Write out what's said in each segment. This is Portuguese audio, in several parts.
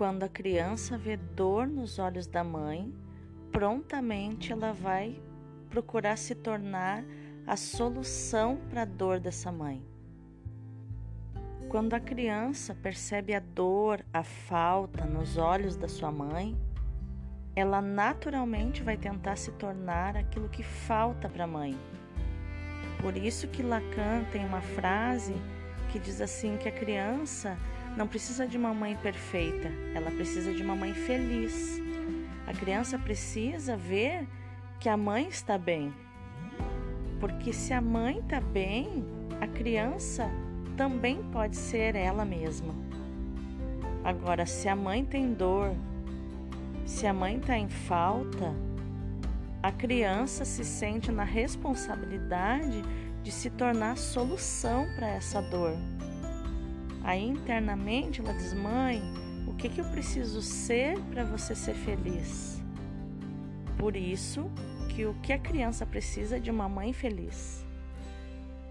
Quando a criança vê dor nos olhos da mãe, prontamente ela vai procurar se tornar a solução para a dor dessa mãe. Quando a criança percebe a dor, a falta nos olhos da sua mãe, ela naturalmente vai tentar se tornar aquilo que falta para a mãe. Por isso que Lacan tem uma frase que diz assim que a criança não precisa de uma mãe perfeita, ela precisa de uma mãe feliz. A criança precisa ver que a mãe está bem. Porque se a mãe está bem, a criança também pode ser ela mesma. Agora, se a mãe tem dor, se a mãe está em falta, a criança se sente na responsabilidade de se tornar solução para essa dor. Aí internamente ela diz: Mãe, o que, que eu preciso ser para você ser feliz? Por isso que o que a criança precisa é de uma mãe feliz.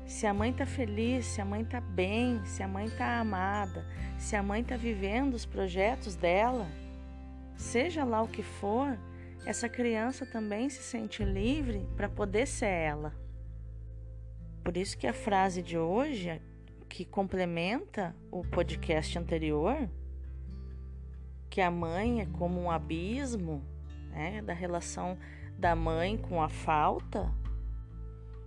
Se a mãe está feliz, se a mãe está bem, se a mãe está amada, se a mãe está vivendo os projetos dela, seja lá o que for, essa criança também se sente livre para poder ser ela. Por isso que a frase de hoje, que complementa o podcast anterior, que a mãe é como um abismo, né, da relação da mãe com a falta.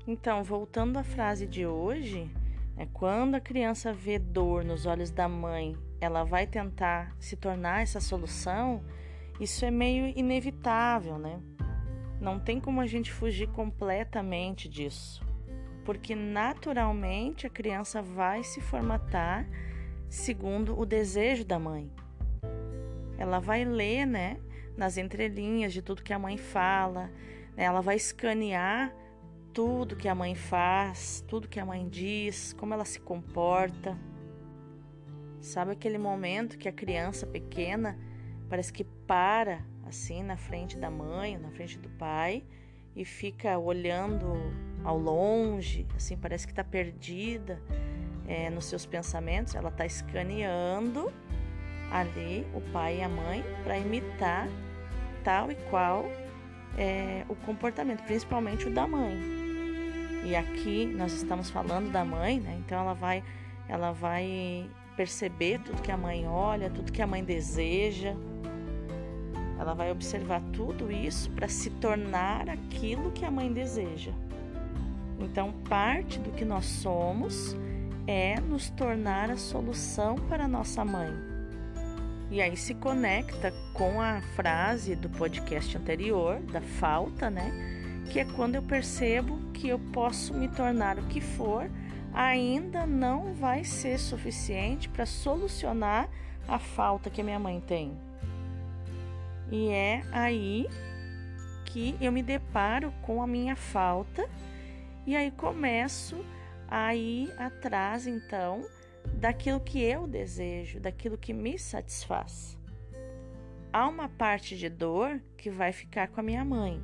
Então, voltando à frase de hoje, é quando a criança vê dor nos olhos da mãe, ela vai tentar se tornar essa solução. Isso é meio inevitável, né? Não tem como a gente fugir completamente disso porque naturalmente a criança vai se formatar segundo o desejo da mãe. Ela vai ler, né, nas entrelinhas de tudo que a mãe fala, né, ela vai escanear tudo que a mãe faz, tudo que a mãe diz, como ela se comporta. Sabe aquele momento que a criança pequena parece que para assim na frente da mãe, na frente do pai e fica olhando ao longe, assim, parece que está perdida é, nos seus pensamentos. Ela está escaneando ali o pai e a mãe para imitar tal e qual é, o comportamento, principalmente o da mãe. E aqui nós estamos falando da mãe, né? Então ela vai, ela vai perceber tudo que a mãe olha, tudo que a mãe deseja. Ela vai observar tudo isso para se tornar aquilo que a mãe deseja. Então, parte do que nós somos é nos tornar a solução para nossa mãe. E aí se conecta com a frase do podcast anterior, da falta, né? Que é quando eu percebo que eu posso me tornar o que for, ainda não vai ser suficiente para solucionar a falta que a minha mãe tem. E é aí que eu me deparo com a minha falta e aí começo a ir atrás, então, daquilo que eu desejo, daquilo que me satisfaz. Há uma parte de dor que vai ficar com a minha mãe.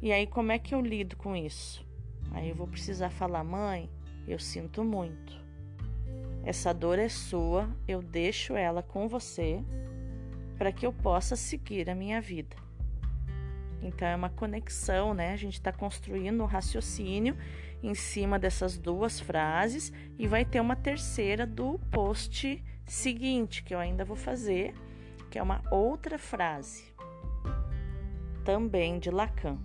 E aí, como é que eu lido com isso? Aí eu vou precisar falar, mãe, eu sinto muito. Essa dor é sua, eu deixo ela com você para que eu possa seguir a minha vida. Então é uma conexão, né? A gente está construindo um raciocínio em cima dessas duas frases e vai ter uma terceira do post seguinte que eu ainda vou fazer, que é uma outra frase, também de Lacan.